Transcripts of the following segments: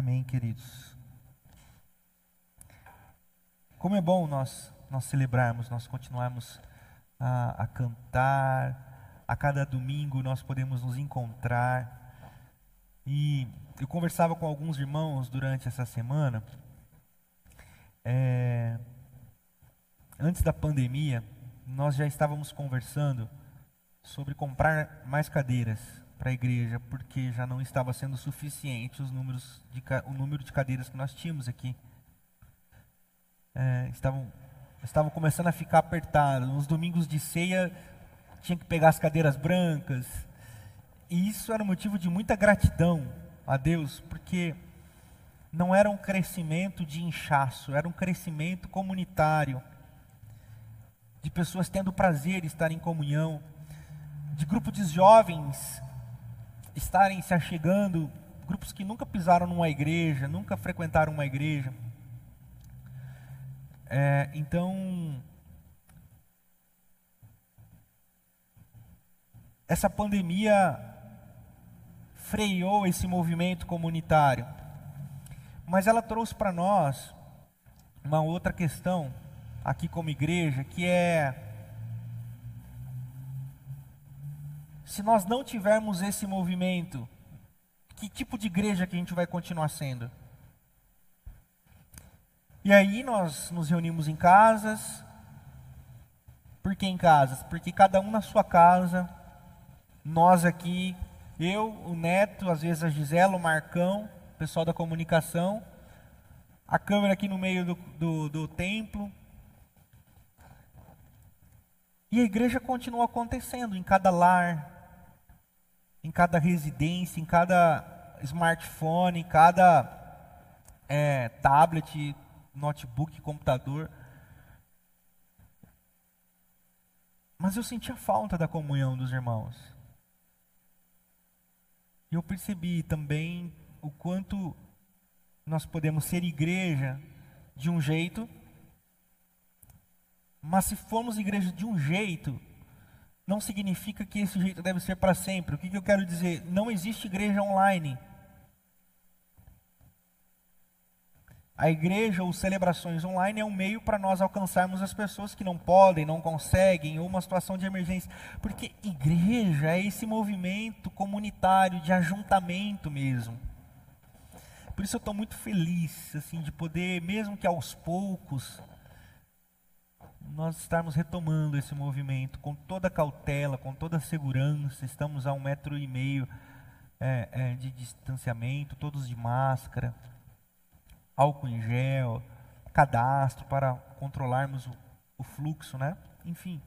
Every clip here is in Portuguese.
Amém, queridos. Como é bom nós, nós celebrarmos, nós continuarmos a, a cantar, a cada domingo nós podemos nos encontrar. E eu conversava com alguns irmãos durante essa semana. É, antes da pandemia, nós já estávamos conversando sobre comprar mais cadeiras para a igreja, porque já não estava sendo suficiente os números de, o número de cadeiras que nós tínhamos aqui. É, estavam, estavam começando a ficar apertado. Nos domingos de ceia, tinha que pegar as cadeiras brancas. E isso era motivo de muita gratidão a Deus, porque não era um crescimento de inchaço, era um crescimento comunitário, de pessoas tendo prazer em estar em comunhão, de grupos de jovens estarem se achegando, grupos que nunca pisaram numa igreja, nunca frequentaram uma igreja. É, então, essa pandemia freou esse movimento comunitário, mas ela trouxe para nós uma outra questão aqui como igreja, que é se nós não tivermos esse movimento, que tipo de igreja que a gente vai continuar sendo? E aí nós nos reunimos em casas. Por que em casas? Porque cada um na sua casa, nós aqui, eu, o Neto, às vezes a Gisela, o Marcão, o pessoal da comunicação, a câmera aqui no meio do, do, do templo, e a igreja continua acontecendo em cada lar, em cada residência, em cada smartphone, em cada é, tablet, notebook, computador. Mas eu sentia falta da comunhão dos irmãos. E eu percebi também o quanto nós podemos ser igreja de um jeito, mas se formos igreja de um jeito, não significa que esse jeito deve ser para sempre. O que, que eu quero dizer? Não existe igreja online. A igreja ou celebrações online é um meio para nós alcançarmos as pessoas que não podem, não conseguem, ou uma situação de emergência. Porque igreja é esse movimento comunitário de ajuntamento mesmo. Por isso eu estou muito feliz assim de poder, mesmo que aos poucos, nós estarmos retomando esse movimento com toda cautela, com toda segurança. Estamos a um metro e meio é, é, de distanciamento, todos de máscara, álcool em gel, cadastro para controlarmos o, o fluxo, né? Enfim.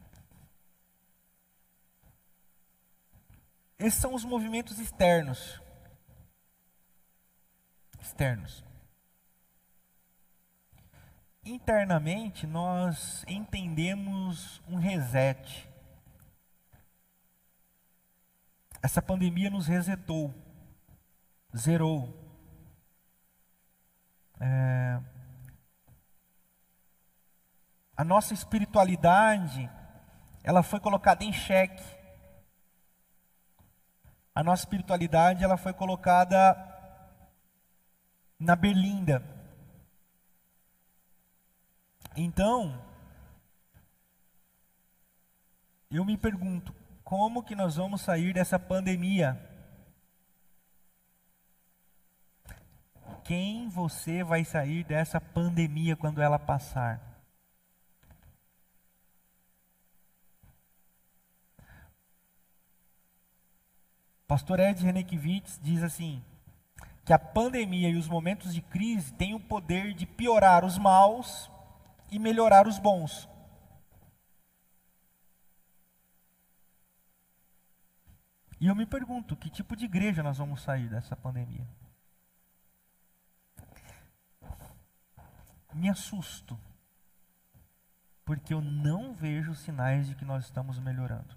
Esses são os movimentos externos. Externos internamente nós entendemos um reset. Essa pandemia nos resetou, zerou. É, a nossa espiritualidade, ela foi colocada em xeque. A nossa espiritualidade, ela foi colocada na berlinda. Então, eu me pergunto, como que nós vamos sair dessa pandemia? Quem você vai sair dessa pandemia quando ela passar? Pastor Ed Renekiewicz diz assim: que a pandemia e os momentos de crise têm o poder de piorar os maus e melhorar os bons. E eu me pergunto, que tipo de igreja nós vamos sair dessa pandemia? Me assusto, porque eu não vejo sinais de que nós estamos melhorando.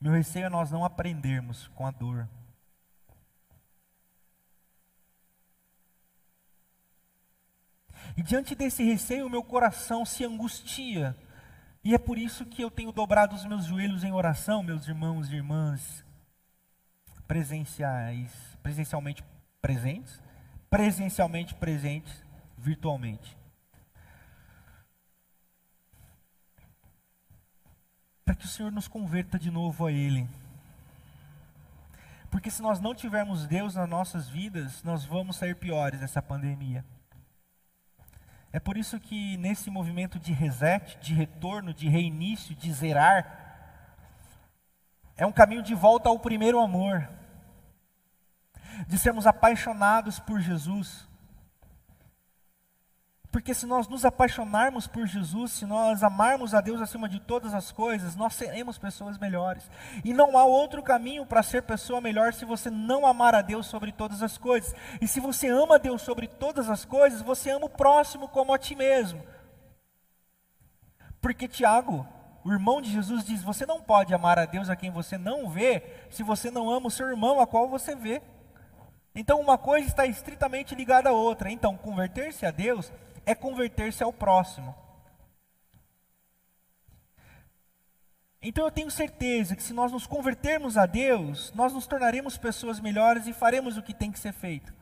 Meu receio é nós não aprendermos com a dor. E diante desse receio, meu coração se angustia E é por isso que eu tenho dobrado os meus joelhos em oração, meus irmãos e irmãs, presenciais, presencialmente presentes, presencialmente presentes, virtualmente. Para que o Senhor nos converta de novo a Ele. Porque se nós não tivermos Deus nas nossas vidas, nós vamos sair piores dessa pandemia. É por isso que nesse movimento de reset, de retorno, de reinício, de zerar, é um caminho de volta ao primeiro amor, de sermos apaixonados por Jesus, porque se nós nos apaixonarmos por Jesus, se nós amarmos a Deus acima de todas as coisas, nós seremos pessoas melhores. E não há outro caminho para ser pessoa melhor se você não amar a Deus sobre todas as coisas. E se você ama Deus sobre todas as coisas, você ama o próximo como a ti mesmo. Porque Tiago, o irmão de Jesus, diz: Você não pode amar a Deus a quem você não vê, se você não ama o seu irmão a qual você vê. Então, uma coisa está estritamente ligada à outra. Então, converter-se a Deus é converter-se ao próximo. Então eu tenho certeza que se nós nos convertermos a Deus, nós nos tornaremos pessoas melhores e faremos o que tem que ser feito.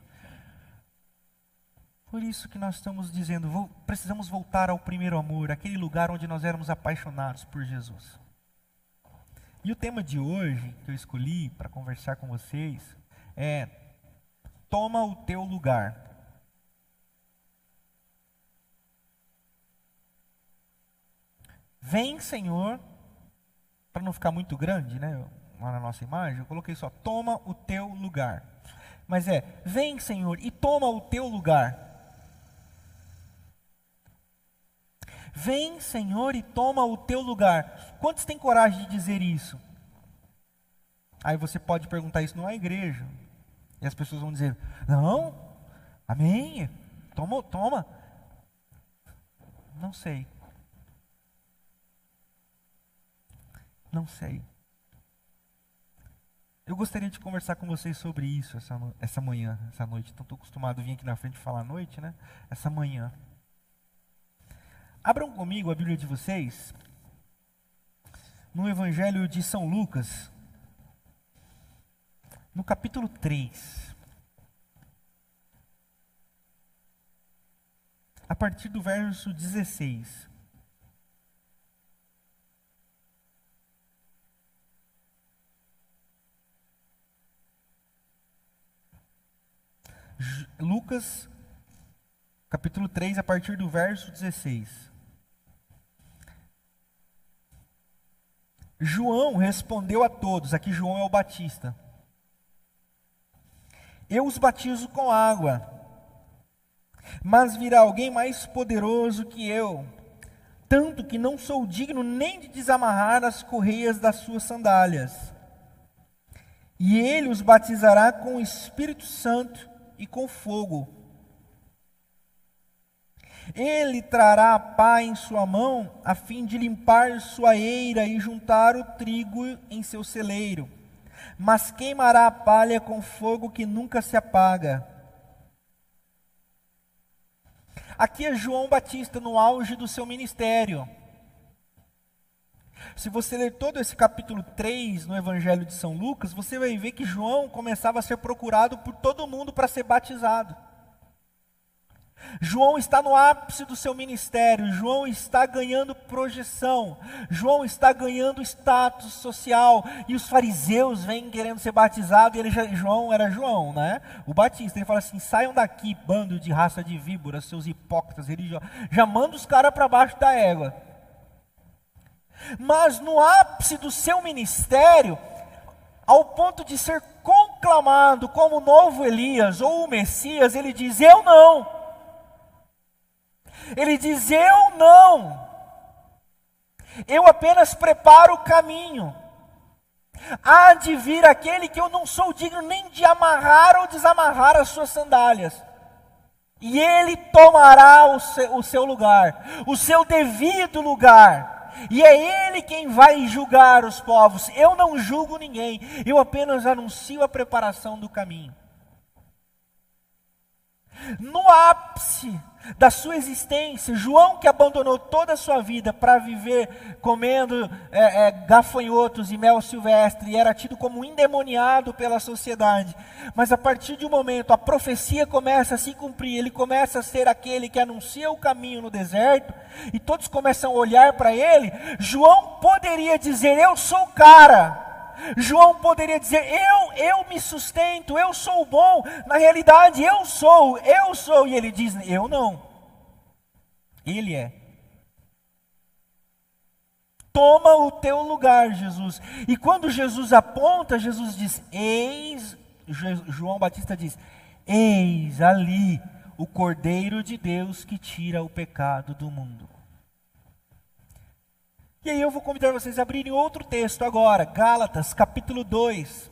Por isso que nós estamos dizendo, precisamos voltar ao primeiro amor, aquele lugar onde nós éramos apaixonados por Jesus. E o tema de hoje que eu escolhi para conversar com vocês é Toma o teu lugar. Vem, Senhor, para não ficar muito grande, né? Lá na nossa imagem, eu coloquei só: toma o teu lugar. Mas é: vem, Senhor, e toma o teu lugar. Vem, Senhor, e toma o teu lugar. Quantos têm coragem de dizer isso? Aí você pode perguntar isso numa igreja. E as pessoas vão dizer: Não, amém, toma, toma. Não sei. Não sei. Eu gostaria de conversar com vocês sobre isso essa, essa manhã, essa noite. Então, estou acostumado a vir aqui na frente falar à noite, né? Essa manhã. Abram comigo a Bíblia de vocês no Evangelho de São Lucas, no capítulo 3. A partir do verso 16. Lucas, capítulo 3, a partir do verso 16. João respondeu a todos, aqui João é o Batista. Eu os batizo com água, mas virá alguém mais poderoso que eu, tanto que não sou digno nem de desamarrar as correias das suas sandálias. E ele os batizará com o Espírito Santo e com fogo. Ele trará a pá em sua mão, a fim de limpar sua eira e juntar o trigo em seu celeiro. Mas queimará a palha com fogo que nunca se apaga. Aqui é João Batista no auge do seu ministério. Se você ler todo esse capítulo 3 no Evangelho de São Lucas, você vai ver que João começava a ser procurado por todo mundo para ser batizado. João está no ápice do seu ministério, João está ganhando projeção, João está ganhando status social, e os fariseus vêm querendo ser batizados, e ele já, João era João, né? O Batista, ele fala assim: saiam daqui, bando de raça de víboras, seus hipócritas religiosos. Já manda os caras para baixo da égua. Mas no ápice do seu ministério, ao ponto de ser conclamado como novo Elias ou o Messias, ele diz: Eu não. Ele diz: Eu não. Eu apenas preparo o caminho. Há de vir aquele que eu não sou digno nem de amarrar ou desamarrar as suas sandálias. E ele tomará o seu, o seu lugar, o seu devido lugar e é Ele quem vai julgar os povos. Eu não julgo ninguém, eu apenas anuncio a preparação do caminho. No ápice da sua existência. João, que abandonou toda a sua vida para viver comendo é, é, gafanhotos e mel silvestre, e era tido como endemoniado pela sociedade. Mas a partir de um momento, a profecia começa a se cumprir, ele começa a ser aquele que anuncia o caminho no deserto, e todos começam a olhar para ele. João poderia dizer: Eu sou o cara. João poderia dizer: Eu, eu me sustento, eu sou bom. Na realidade, eu sou, eu sou. E ele diz: Eu não. Ele é. Toma o teu lugar, Jesus. E quando Jesus aponta, Jesus diz: Eis, João Batista diz: Eis ali o Cordeiro de Deus que tira o pecado do mundo. E aí eu vou convidar vocês a abrirem outro texto agora, Gálatas, capítulo 2,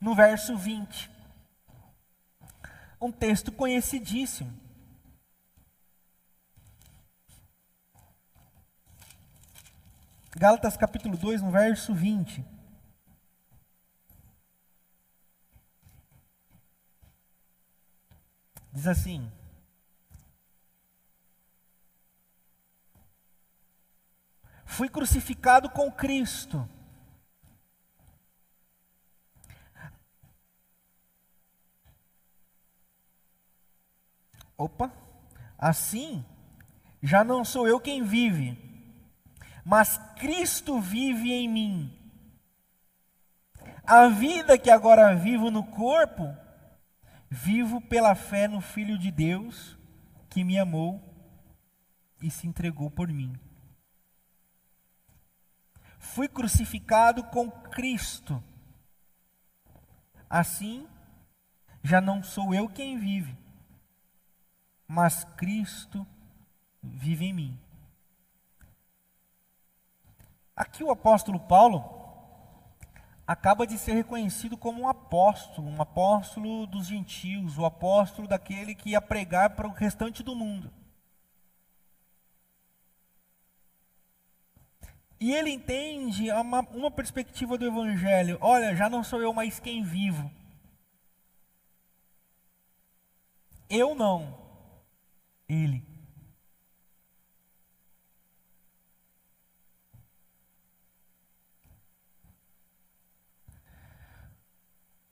no verso 20. Um texto conhecidíssimo. Gálatas capítulo 2, no verso 20. Diz assim: Fui crucificado com Cristo. Opa, assim, já não sou eu quem vive, mas Cristo vive em mim. A vida que agora vivo no corpo, vivo pela fé no Filho de Deus, que me amou e se entregou por mim fui crucificado com Cristo. Assim, já não sou eu quem vive, mas Cristo vive em mim. Aqui o apóstolo Paulo acaba de ser reconhecido como um apóstolo, um apóstolo dos gentios, o apóstolo daquele que ia pregar para o restante do mundo. E ele entende uma, uma perspectiva do Evangelho: olha, já não sou eu mais quem vivo. Eu não, ele.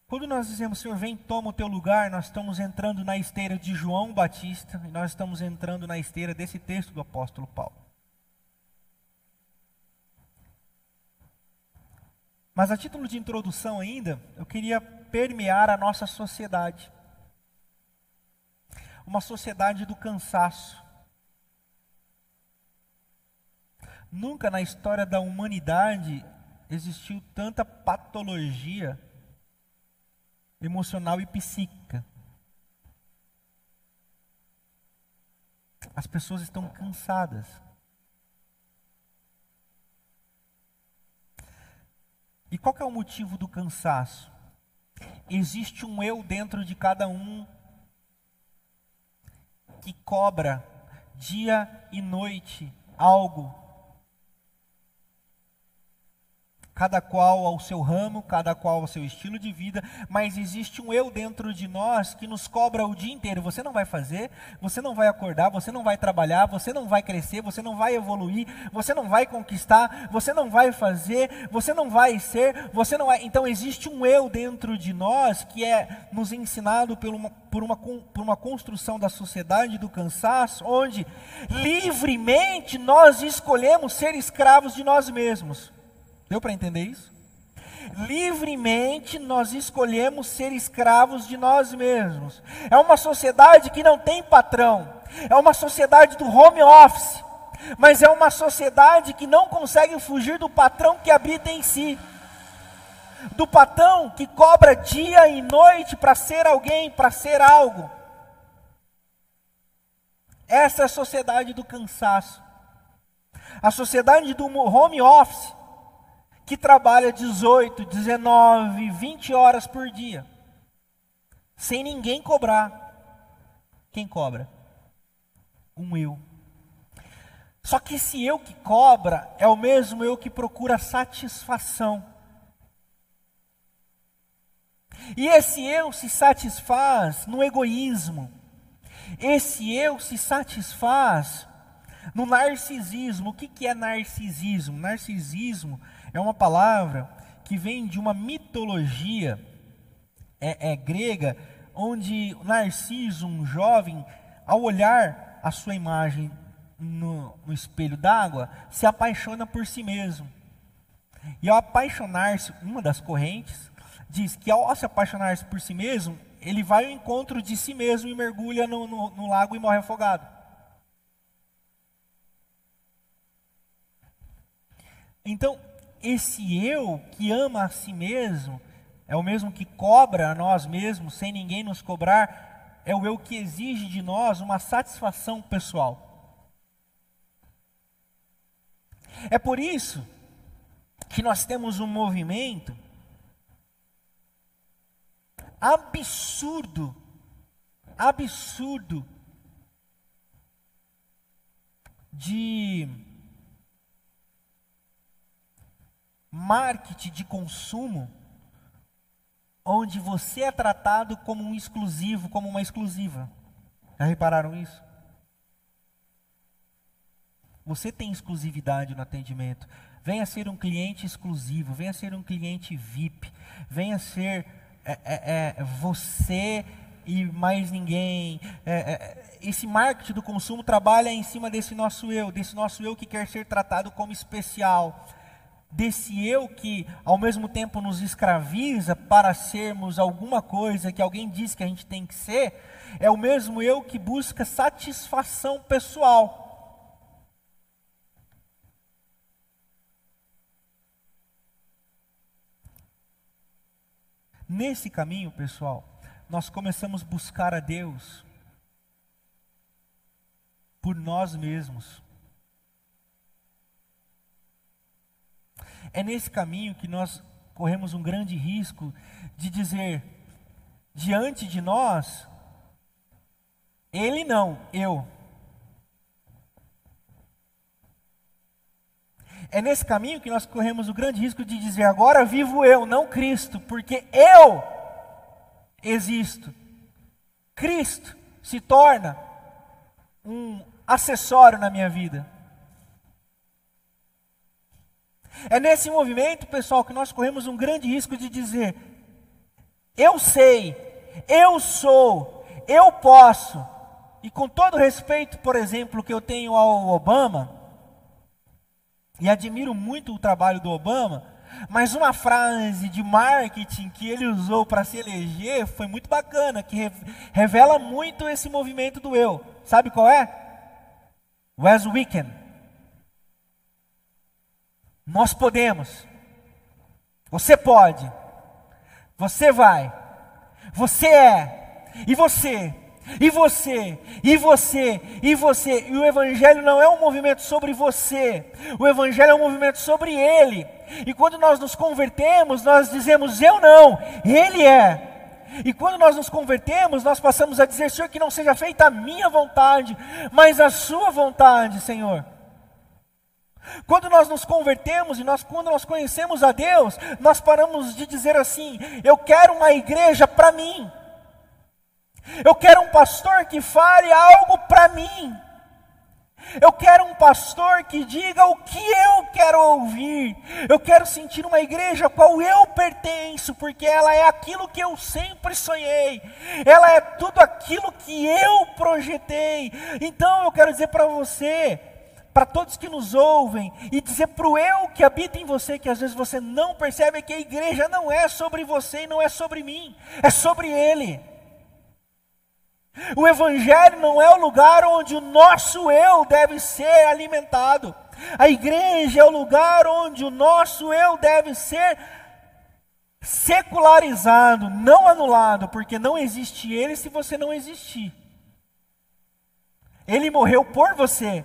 Quando nós dizemos, Senhor, vem, toma o teu lugar, nós estamos entrando na esteira de João Batista e nós estamos entrando na esteira desse texto do apóstolo Paulo. Mas a título de introdução ainda, eu queria permear a nossa sociedade. Uma sociedade do cansaço. Nunca na história da humanidade existiu tanta patologia emocional e psíquica. As pessoas estão cansadas. E qual é o motivo do cansaço? Existe um eu dentro de cada um que cobra dia e noite algo cada qual ao seu ramo, cada qual ao seu estilo de vida, mas existe um eu dentro de nós que nos cobra o dia inteiro. Você não vai fazer, você não vai acordar, você não vai trabalhar, você não vai crescer, você não vai evoluir, você não vai conquistar, você não vai fazer, você não vai ser, você não vai. Então existe um eu dentro de nós que é nos ensinado por uma, por uma, por uma construção da sociedade do cansaço, onde livremente nós escolhemos ser escravos de nós mesmos. Deu para entender isso? Livremente nós escolhemos ser escravos de nós mesmos. É uma sociedade que não tem patrão. É uma sociedade do home office. Mas é uma sociedade que não consegue fugir do patrão que habita em si. Do patrão que cobra dia e noite para ser alguém, para ser algo. Essa é a sociedade do cansaço. A sociedade do home office que trabalha 18, 19, 20 horas por dia, sem ninguém cobrar. Quem cobra? Um eu. Só que esse eu que cobra é o mesmo eu que procura satisfação. E esse eu se satisfaz no egoísmo. Esse eu se satisfaz no narcisismo. O que, que é narcisismo? Narcisismo é uma palavra que vem de uma mitologia é, é grega, onde Narciso, um jovem, ao olhar a sua imagem no, no espelho d'água, se apaixona por si mesmo. E ao apaixonar-se, uma das correntes diz que ao se apaixonar-se por si mesmo, ele vai ao encontro de si mesmo e mergulha no, no, no lago e morre afogado. Então, esse eu que ama a si mesmo, é o mesmo que cobra a nós mesmos sem ninguém nos cobrar, é o eu que exige de nós uma satisfação pessoal. É por isso que nós temos um movimento absurdo, absurdo de marketing de consumo onde você é tratado como um exclusivo, como uma exclusiva. Já repararam isso? Você tem exclusividade no atendimento. Venha ser um cliente exclusivo, venha ser um cliente VIP, venha ser é, é, é, você e mais ninguém. É, é, esse marketing do consumo trabalha em cima desse nosso eu, desse nosso eu que quer ser tratado como especial desse eu que ao mesmo tempo nos escraviza para sermos alguma coisa que alguém diz que a gente tem que ser, é o mesmo eu que busca satisfação pessoal. Nesse caminho, pessoal, nós começamos a buscar a Deus por nós mesmos. É nesse caminho que nós corremos um grande risco de dizer diante de nós, ele não, eu. É nesse caminho que nós corremos o grande risco de dizer agora vivo eu, não Cristo, porque eu existo. Cristo se torna um acessório na minha vida. É nesse movimento, pessoal, que nós corremos um grande risco de dizer: eu sei, eu sou, eu posso. E com todo respeito, por exemplo, que eu tenho ao Obama, e admiro muito o trabalho do Obama, mas uma frase de marketing que ele usou para se eleger foi muito bacana, que revela muito esse movimento do eu. Sabe qual é? Wes Weekend. Nós podemos. Você pode. Você vai. Você é. E você. E você, e você, e você. E o Evangelho não é um movimento sobre você, o Evangelho é um movimento sobre Ele. E quando nós nos convertemos, nós dizemos: Eu não, Ele é. E quando nós nos convertemos, nós passamos a dizer: Senhor, que não seja feita a minha vontade, mas a Sua vontade, Senhor. Quando nós nos convertemos e nós, quando nós conhecemos a Deus, nós paramos de dizer assim: eu quero uma igreja para mim. Eu quero um pastor que fale algo para mim. Eu quero um pastor que diga o que eu quero ouvir. Eu quero sentir uma igreja a qual eu pertenço, porque ela é aquilo que eu sempre sonhei. Ela é tudo aquilo que eu projetei. Então eu quero dizer para você, para todos que nos ouvem e dizer para o eu que habita em você, que às vezes você não percebe que a igreja não é sobre você e não é sobre mim, é sobre Ele. O Evangelho não é o lugar onde o nosso eu deve ser alimentado. A igreja é o lugar onde o nosso eu deve ser secularizado, não anulado, porque não existe ele se você não existir. Ele morreu por você,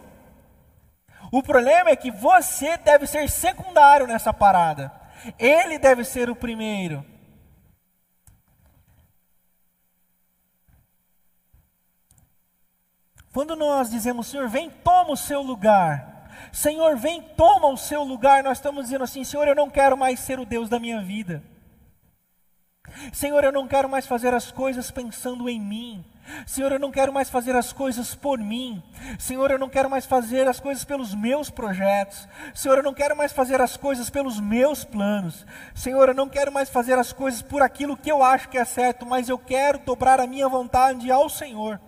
o problema é que você deve ser secundário nessa parada. Ele deve ser o primeiro. Quando nós dizemos, Senhor, vem, toma o seu lugar. Senhor, vem, toma o seu lugar. Nós estamos dizendo assim, Senhor, eu não quero mais ser o Deus da minha vida. Senhor, eu não quero mais fazer as coisas pensando em mim. Senhor, eu não quero mais fazer as coisas por mim. Senhor, eu não quero mais fazer as coisas pelos meus projetos. Senhor, eu não quero mais fazer as coisas pelos meus planos. Senhor, eu não quero mais fazer as coisas por aquilo que eu acho que é certo, mas eu quero dobrar a minha vontade ao Senhor.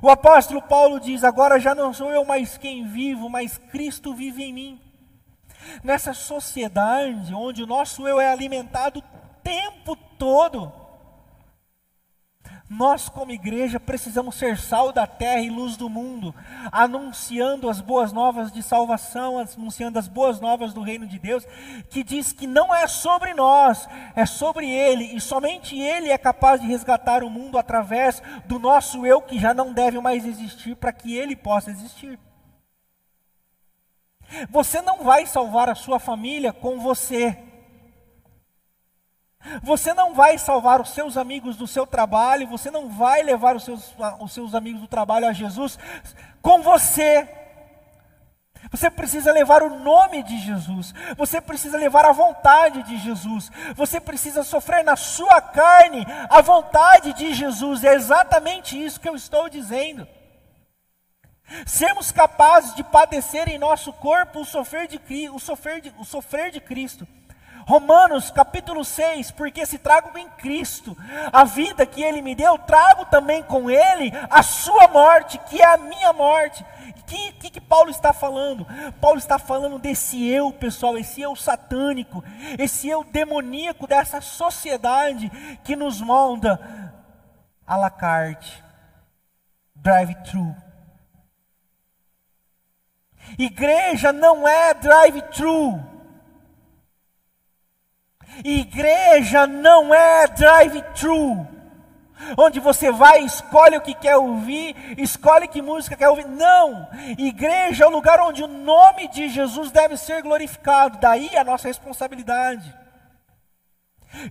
O apóstolo Paulo diz: Agora já não sou eu mais quem vivo, mas Cristo vive em mim. Nessa sociedade onde o nosso eu é alimentado tempo todo. Nós, como igreja, precisamos ser sal da terra e luz do mundo, anunciando as boas novas de salvação, anunciando as boas novas do reino de Deus, que diz que não é sobre nós, é sobre Ele, e somente Ele é capaz de resgatar o mundo através do nosso eu que já não deve mais existir, para que Ele possa existir. Você não vai salvar a sua família com você. Você não vai salvar os seus amigos do seu trabalho, você não vai levar os seus, os seus amigos do trabalho a Jesus com você. Você precisa levar o nome de Jesus, você precisa levar a vontade de Jesus, você precisa sofrer na sua carne a vontade de Jesus, é exatamente isso que eu estou dizendo. Sermos capazes de padecer em nosso corpo o sofrer de, o sofrer de, o sofrer de Cristo. Romanos capítulo 6, porque se trago em Cristo a vida que Ele me deu, trago também com Ele a sua morte, que é a minha morte. O que, que, que, Paulo está falando? Paulo está falando desse eu, pessoal, esse eu satânico, esse eu demoníaco dessa sociedade que nos molda à la carte, drive-thru. Igreja não é drive-thru. Igreja não é drive-thru, onde você vai, escolhe o que quer ouvir, escolhe que música quer ouvir. Não! Igreja é o lugar onde o nome de Jesus deve ser glorificado. Daí a nossa responsabilidade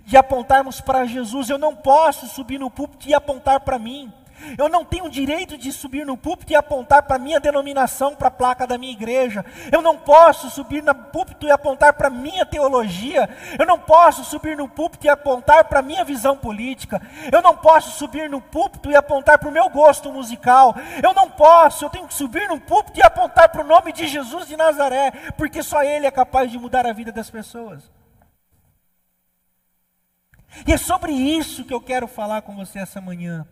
de apontarmos para Jesus. Eu não posso subir no púlpito e apontar para mim. Eu não tenho direito de subir no púlpito e apontar para a minha denominação, para a placa da minha igreja. Eu não posso subir no púlpito e apontar para a minha teologia. Eu não posso subir no púlpito e apontar para a minha visão política. Eu não posso subir no púlpito e apontar para o meu gosto musical. Eu não posso, eu tenho que subir no púlpito e apontar para o nome de Jesus de Nazaré, porque só Ele é capaz de mudar a vida das pessoas. E é sobre isso que eu quero falar com você essa manhã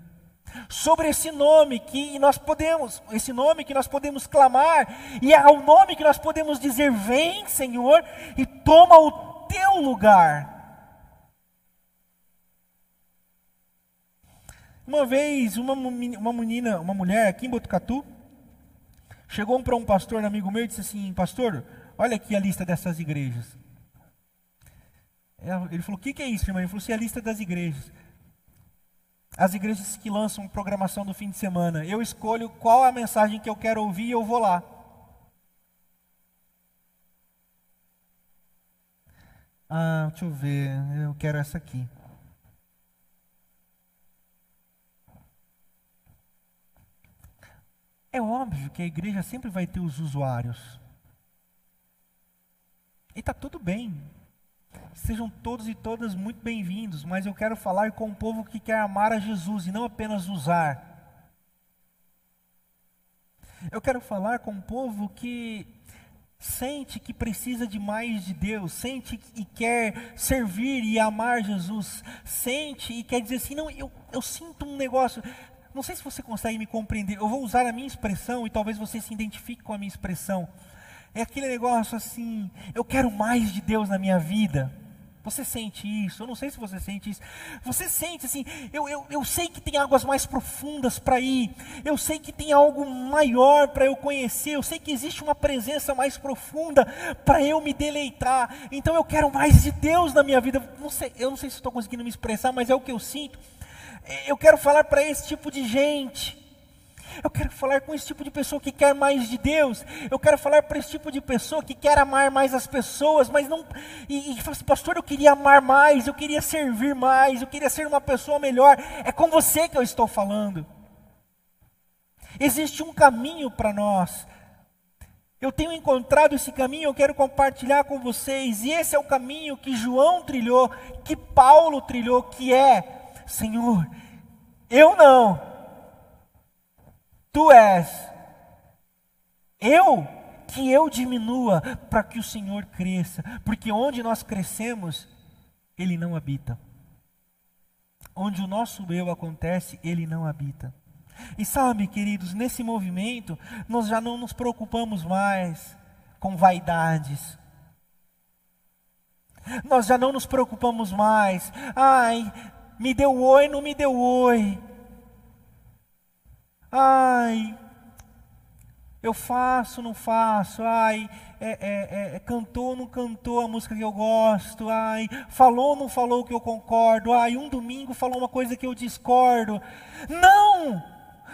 sobre esse nome que nós podemos, esse nome que nós podemos clamar, e é ao nome que nós podemos dizer: Vem, Senhor, e toma o teu lugar. Uma vez, uma, uma menina, uma mulher aqui em Botucatu, chegou para um pastor, um amigo meu, e disse assim: Pastor, olha aqui a lista dessas igrejas. Ele falou: O que, que é isso, irmão? Ele falou: assim: é a lista das igrejas as igrejas que lançam programação do fim de semana. Eu escolho qual a mensagem que eu quero ouvir e eu vou lá. Ah, deixa eu ver, eu quero essa aqui. É óbvio que a igreja sempre vai ter os usuários. E está tudo bem. Sejam todos e todas muito bem-vindos, mas eu quero falar com um povo que quer amar a Jesus e não apenas usar. Eu quero falar com um povo que sente que precisa de mais de Deus, sente e quer servir e amar Jesus, sente e quer dizer assim: não, eu, eu sinto um negócio. Não sei se você consegue me compreender. Eu vou usar a minha expressão e talvez você se identifique com a minha expressão. É aquele negócio assim: eu quero mais de Deus na minha vida. Você sente isso? Eu não sei se você sente isso. Você sente assim, eu, eu, eu sei que tem águas mais profundas para ir. Eu sei que tem algo maior para eu conhecer. Eu sei que existe uma presença mais profunda para eu me deleitar. Então eu quero mais de Deus na minha vida. Não sei, eu não sei se estou conseguindo me expressar, mas é o que eu sinto. Eu quero falar para esse tipo de gente. Eu quero falar com esse tipo de pessoa que quer mais de Deus. Eu quero falar para esse tipo de pessoa que quer amar mais as pessoas, mas não. E, e fala assim, pastor, eu queria amar mais, eu queria servir mais, eu queria ser uma pessoa melhor. É com você que eu estou falando. Existe um caminho para nós. Eu tenho encontrado esse caminho, eu quero compartilhar com vocês, e esse é o caminho que João trilhou, que Paulo trilhou, que é: Senhor, eu não, tu és, eu, que eu diminua, para que o Senhor cresça, porque onde nós crescemos, Ele não habita. Onde o nosso eu acontece, Ele não habita. E sabe, queridos, nesse movimento, nós já não nos preocupamos mais com vaidades. Nós já não nos preocupamos mais. Ai, me deu oi, não me deu oi. Ai, eu faço, não faço. Ai, é, é, é, cantou, não cantou a música que eu gosto. Ai, falou, não falou que eu concordo. Ai, um domingo falou uma coisa que eu discordo. Não!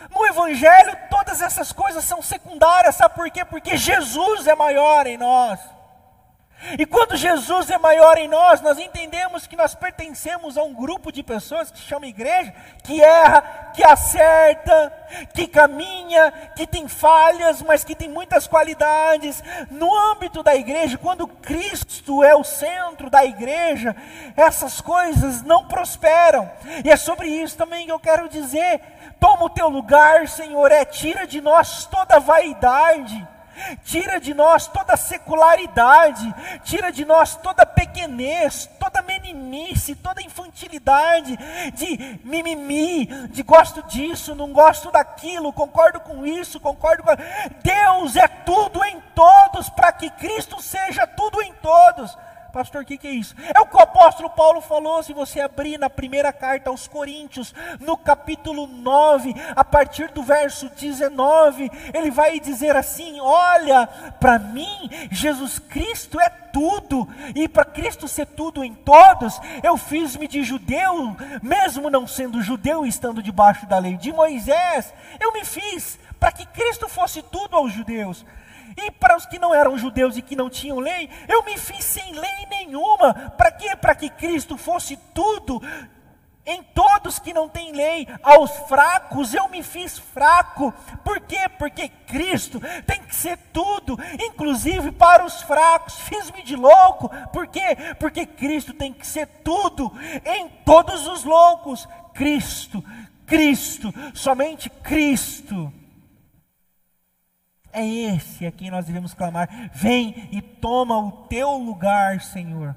No Evangelho, todas essas coisas são secundárias, sabe por quê? Porque Jesus é maior em nós. E quando Jesus é maior em nós, nós entendemos que nós pertencemos a um grupo de pessoas que chama igreja, que erra, que acerta, que caminha, que tem falhas, mas que tem muitas qualidades. No âmbito da igreja, quando Cristo é o centro da igreja, essas coisas não prosperam. E é sobre isso também que eu quero dizer: toma o teu lugar, Senhor, é tira de nós toda vaidade tira de nós toda secularidade, tira de nós toda pequenez, toda meninice, toda infantilidade, de mimimi, de gosto disso, não gosto daquilo, concordo com isso, concordo com. Deus é tudo em todos, para que Cristo seja tudo em todos. Pastor, o que, que é isso? É o que o apóstolo Paulo falou, se você abrir na primeira carta aos Coríntios, no capítulo 9, a partir do verso 19, ele vai dizer assim: Olha, para mim, Jesus Cristo é tudo, e para Cristo ser tudo em todos, eu fiz-me de judeu, mesmo não sendo judeu e estando debaixo da lei de Moisés, eu me fiz para que Cristo fosse tudo aos judeus. E para os que não eram judeus e que não tinham lei, eu me fiz sem lei nenhuma. Para quê? Para que Cristo fosse tudo em todos que não têm lei, aos fracos eu me fiz fraco. Por quê? Porque Cristo tem que ser tudo, inclusive para os fracos. Fiz-me de louco. Por quê? Porque Cristo tem que ser tudo em todos os loucos. Cristo, Cristo, somente Cristo. É esse a quem nós devemos clamar. Vem e toma o teu lugar, Senhor.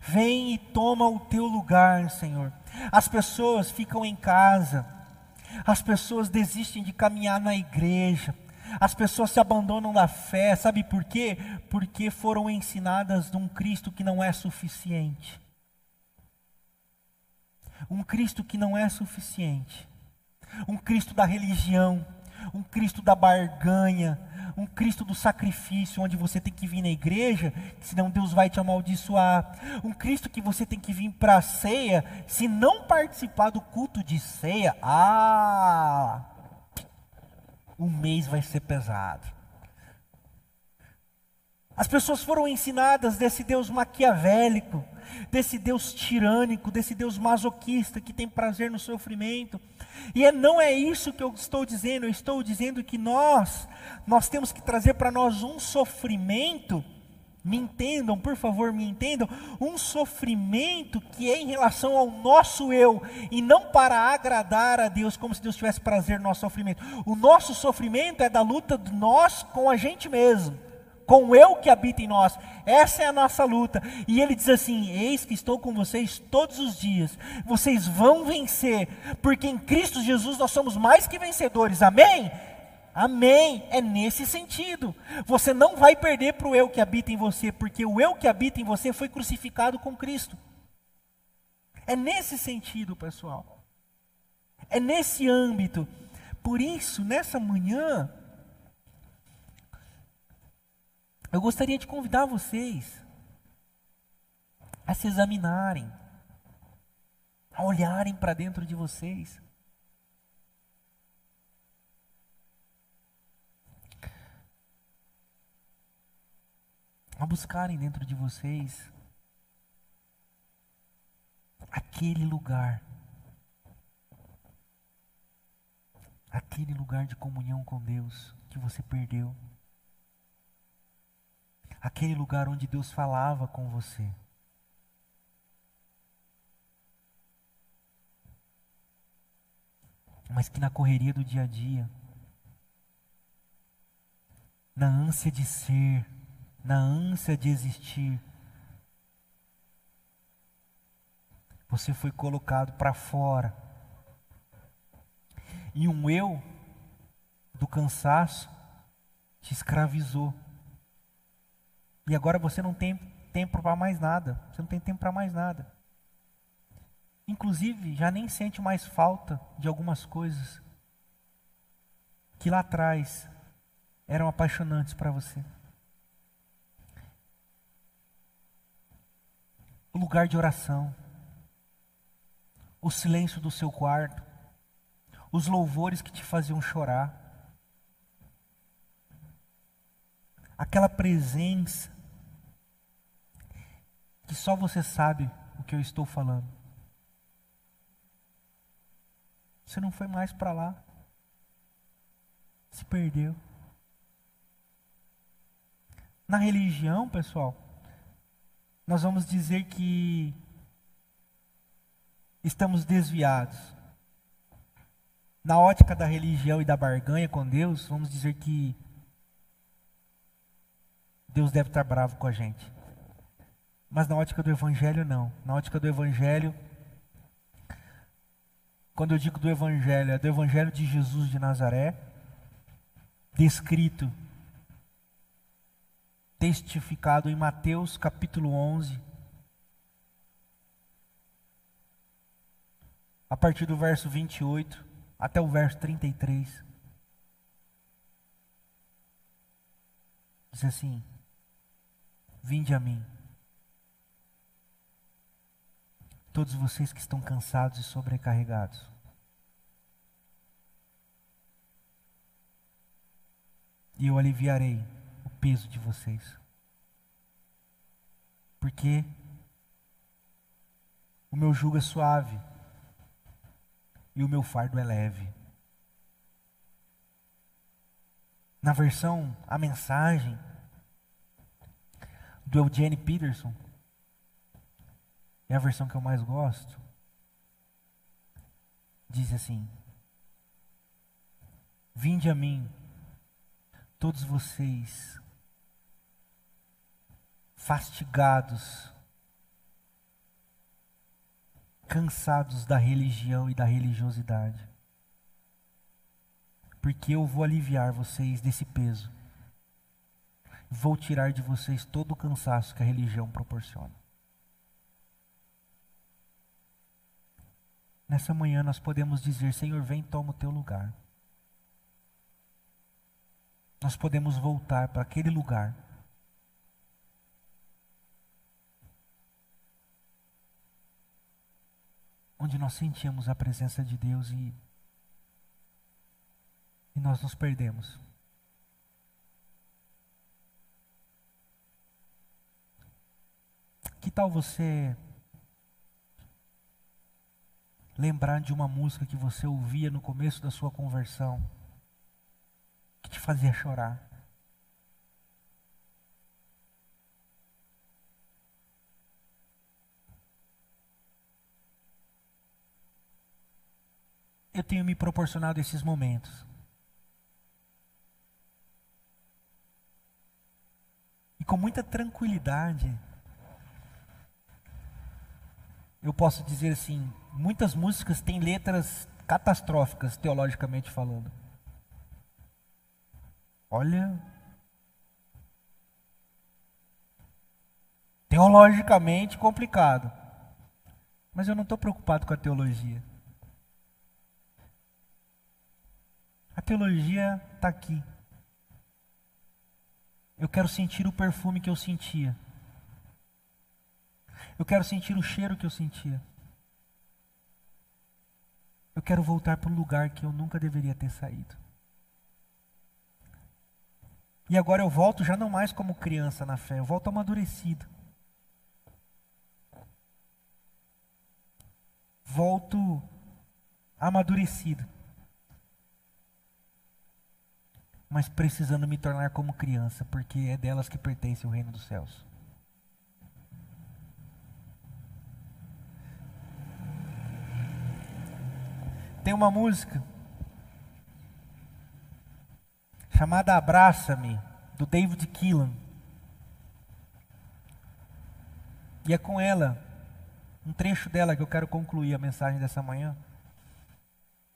Vem e toma o teu lugar, Senhor. As pessoas ficam em casa, as pessoas desistem de caminhar na igreja, as pessoas se abandonam da fé, sabe por quê? Porque foram ensinadas de um Cristo que não é suficiente. Um Cristo que não é suficiente um Cristo da religião, um Cristo da barganha, um Cristo do sacrifício, onde você tem que vir na igreja, senão Deus vai te amaldiçoar. Um Cristo que você tem que vir para a ceia, se não participar do culto de ceia, ah, o mês vai ser pesado. As pessoas foram ensinadas desse Deus maquiavélico, desse Deus tirânico, desse Deus masoquista que tem prazer no sofrimento. E é, não é isso que eu estou dizendo, eu estou dizendo que nós, nós temos que trazer para nós um sofrimento, me entendam, por favor, me entendam, um sofrimento que é em relação ao nosso eu, e não para agradar a Deus, como se Deus tivesse prazer no nosso sofrimento. O nosso sofrimento é da luta de nós com a gente mesmo com o eu que habita em nós. Essa é a nossa luta. E ele diz assim: Eis que estou com vocês todos os dias. Vocês vão vencer, porque em Cristo Jesus nós somos mais que vencedores. Amém? Amém. É nesse sentido. Você não vai perder para o eu que habita em você, porque o eu que habita em você foi crucificado com Cristo. É nesse sentido, pessoal. É nesse âmbito. Por isso, nessa manhã, Eu gostaria de convidar vocês a se examinarem, a olharem para dentro de vocês. A buscarem dentro de vocês aquele lugar, aquele lugar de comunhão com Deus que você perdeu, aquele lugar onde Deus falava com você. Mas que na correria do dia a dia, na ânsia de ser, na ânsia de existir, você foi colocado para fora. E um eu do cansaço te escravizou. E agora você não tem tempo para mais nada. Você não tem tempo para mais nada. Inclusive, já nem sente mais falta de algumas coisas que lá atrás eram apaixonantes para você. O lugar de oração, o silêncio do seu quarto, os louvores que te faziam chorar, aquela presença que só você sabe o que eu estou falando. Você não foi mais para lá. Se perdeu. Na religião, pessoal, nós vamos dizer que estamos desviados. Na ótica da religião e da barganha com Deus, vamos dizer que Deus deve estar bravo com a gente. Mas na ótica do Evangelho, não. Na ótica do Evangelho, quando eu digo do Evangelho, é do Evangelho de Jesus de Nazaré, descrito, testificado em Mateus capítulo 11, a partir do verso 28 até o verso 33. Diz assim: Vinde a mim todos vocês que estão cansados e sobrecarregados. E eu aliviarei o peso de vocês. Porque o meu jugo é suave e o meu fardo é leve. Na versão, a mensagem do Eugene Peterson, é a versão que eu mais gosto, diz assim: Vinde a mim, todos vocês, fastigados, cansados da religião e da religiosidade, porque eu vou aliviar vocês desse peso, vou tirar de vocês todo o cansaço que a religião proporciona. Nessa manhã nós podemos dizer: Senhor, vem, toma o teu lugar. Nós podemos voltar para aquele lugar. Onde nós sentíamos a presença de Deus e, e nós nos perdemos. Que tal você lembrar de uma música que você ouvia no começo da sua conversão, que te fazia chorar. Eu tenho me proporcionado esses momentos. E com muita tranquilidade, eu posso dizer assim, muitas músicas têm letras catastróficas, teologicamente falando. Olha. Teologicamente complicado. Mas eu não estou preocupado com a teologia. A teologia está aqui. Eu quero sentir o perfume que eu sentia. Eu quero sentir o cheiro que eu sentia. Eu quero voltar para o lugar que eu nunca deveria ter saído. E agora eu volto já não mais como criança na fé, eu volto amadurecido. Volto amadurecido. mas precisando me tornar como criança, porque é delas que pertence o reino dos céus. Tem uma música chamada Abraça-me, do David Keelan. E é com ela, um trecho dela que eu quero concluir a mensagem dessa manhã,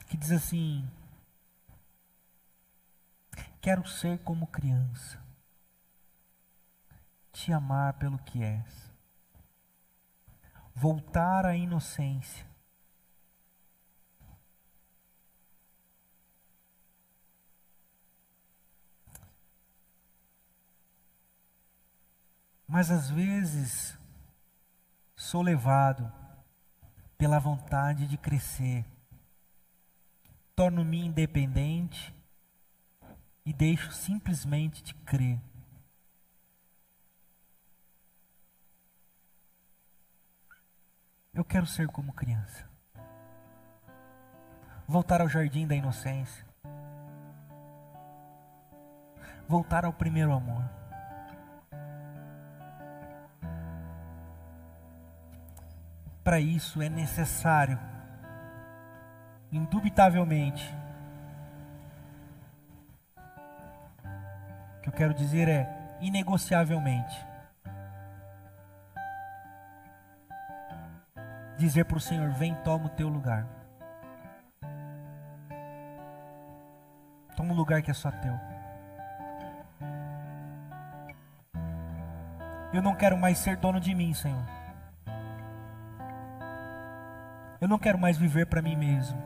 que diz assim: Quero ser como criança, te amar pelo que és, voltar à inocência, Mas às vezes sou levado pela vontade de crescer, torno-me independente e deixo simplesmente de crer. Eu quero ser como criança. Voltar ao jardim da inocência. Voltar ao primeiro amor. Para isso é necessário, indubitavelmente, o que eu quero dizer é inegociavelmente, dizer para o Senhor: vem, toma o teu lugar. Toma um lugar que é só teu. Eu não quero mais ser dono de mim, Senhor. Eu não quero mais viver para mim mesmo.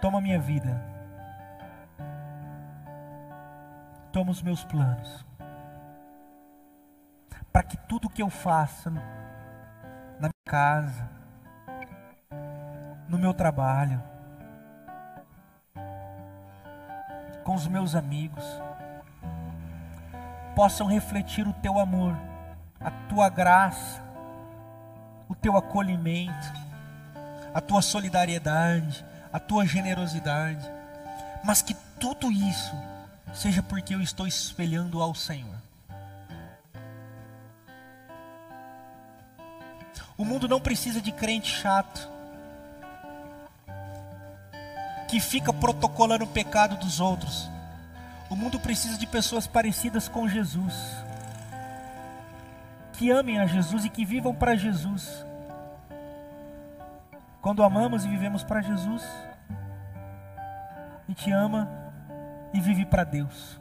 Toma minha vida. Toma os meus planos. Para que tudo que eu faça na minha casa, no meu trabalho, com os meus amigos, possam refletir o teu amor tua graça, o teu acolhimento, a tua solidariedade, a tua generosidade, mas que tudo isso seja porque eu estou espelhando ao Senhor. O mundo não precisa de crente chato, que fica protocolando o pecado dos outros. O mundo precisa de pessoas parecidas com Jesus que amem a Jesus e que vivam para Jesus. Quando amamos e vivemos para Jesus, a gente ama e vive para Deus.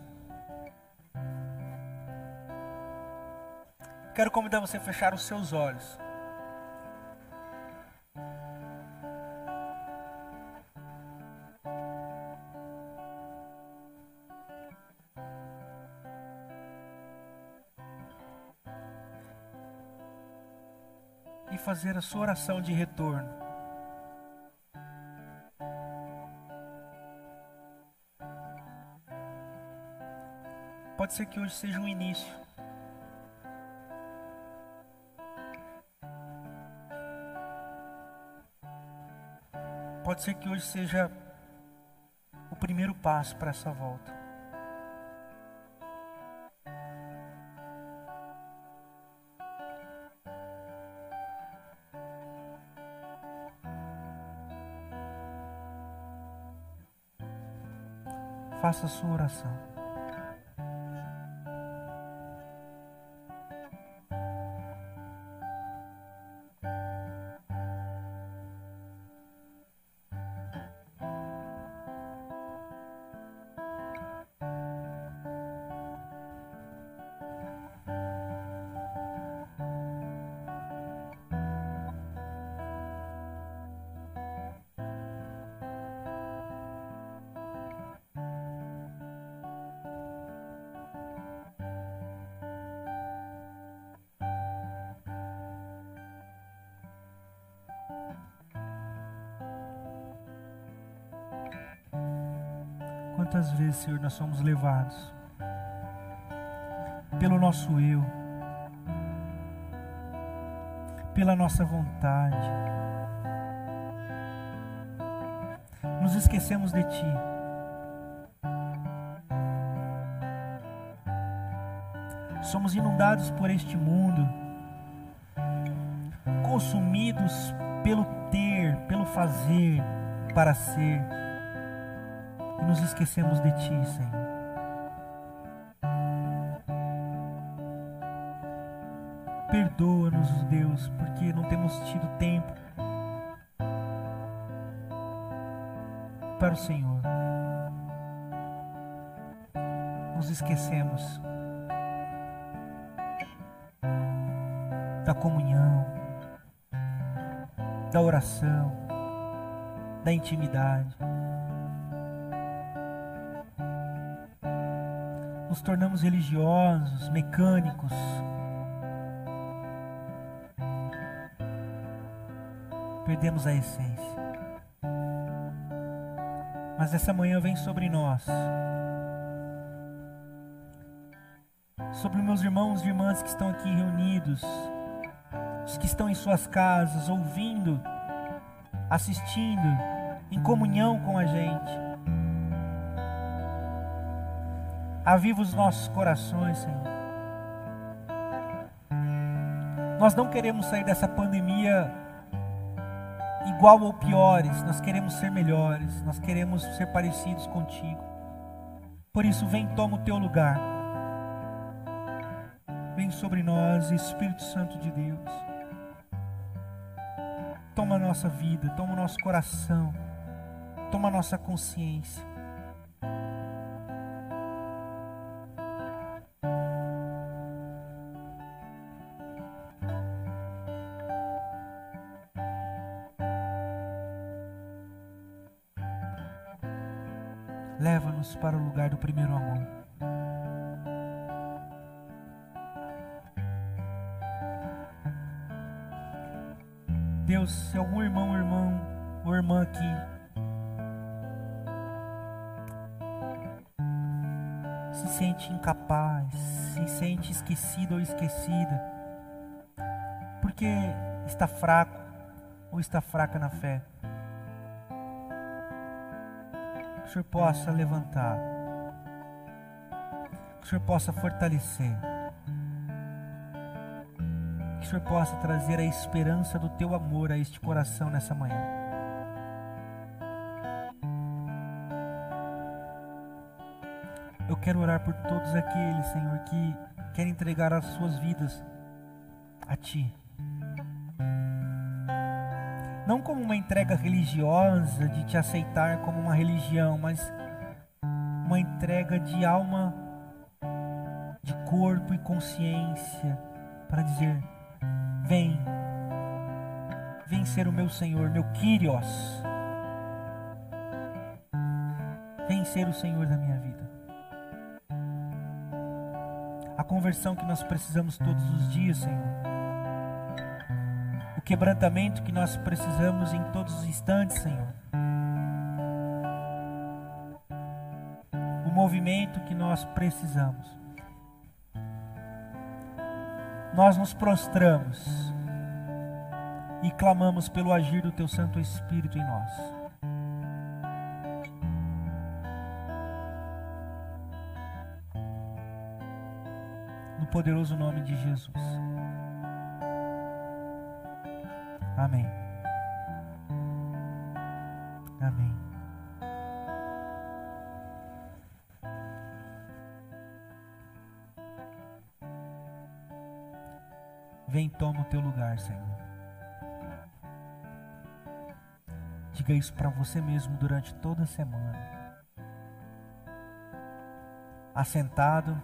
Quero convidar você a fechar os seus olhos. Fazer a sua oração de retorno. Pode ser que hoje seja um início. Pode ser que hoje seja o primeiro passo para essa volta. Faça a sua oração. Quantas vezes, Senhor, nós somos levados pelo nosso eu, pela nossa vontade, nos esquecemos de Ti. Somos inundados por este mundo, consumidos pelo ter, pelo fazer, para ser, nos esquecemos de Ti, Senhor. Perdoa-nos, Deus, porque não temos tido tempo para o Senhor. Nos esquecemos da comunhão, da oração, da intimidade. Nos tornamos religiosos, mecânicos. Perdemos a essência. Mas essa manhã vem sobre nós. Sobre meus irmãos e irmãs que estão aqui reunidos, os que estão em suas casas, ouvindo, assistindo, em comunhão com a gente. Aviva os nossos corações, Senhor. Nós não queremos sair dessa pandemia igual ou piores, nós queremos ser melhores, nós queremos ser parecidos contigo. Por isso, vem, toma o teu lugar. Vem sobre nós, Espírito Santo de Deus. Toma a nossa vida, toma o nosso coração, toma a nossa consciência. Leva-nos para o lugar do primeiro amor. Deus, se algum irmão, irmão ou irmã aqui se sente incapaz, se sente esquecido ou esquecida, porque está fraco ou está fraca na fé. O Senhor possa levantar, que o Senhor possa fortalecer, que o Senhor possa trazer a esperança do teu amor a este coração nessa manhã. Eu quero orar por todos aqueles, Senhor, que querem entregar as suas vidas a Ti não como uma entrega religiosa de te aceitar como uma religião, mas uma entrega de alma, de corpo e consciência para dizer: Vem, vem ser o meu Senhor, meu Kyrios. Vem ser o Senhor da minha vida. A conversão que nós precisamos todos os dias, Senhor quebrantamento que nós precisamos em todos os instantes, Senhor. O movimento que nós precisamos. Nós nos prostramos e clamamos pelo agir do Teu Santo Espírito em nós. No poderoso nome de Jesus. Amém. Amém. Vem, toma o teu lugar, Senhor. Diga isso para você mesmo durante toda a semana. Assentado,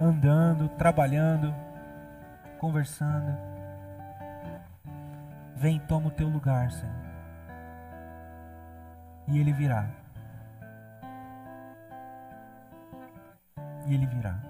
andando, trabalhando, conversando. Vem, toma o teu lugar, Senhor. E Ele virá. E Ele virá.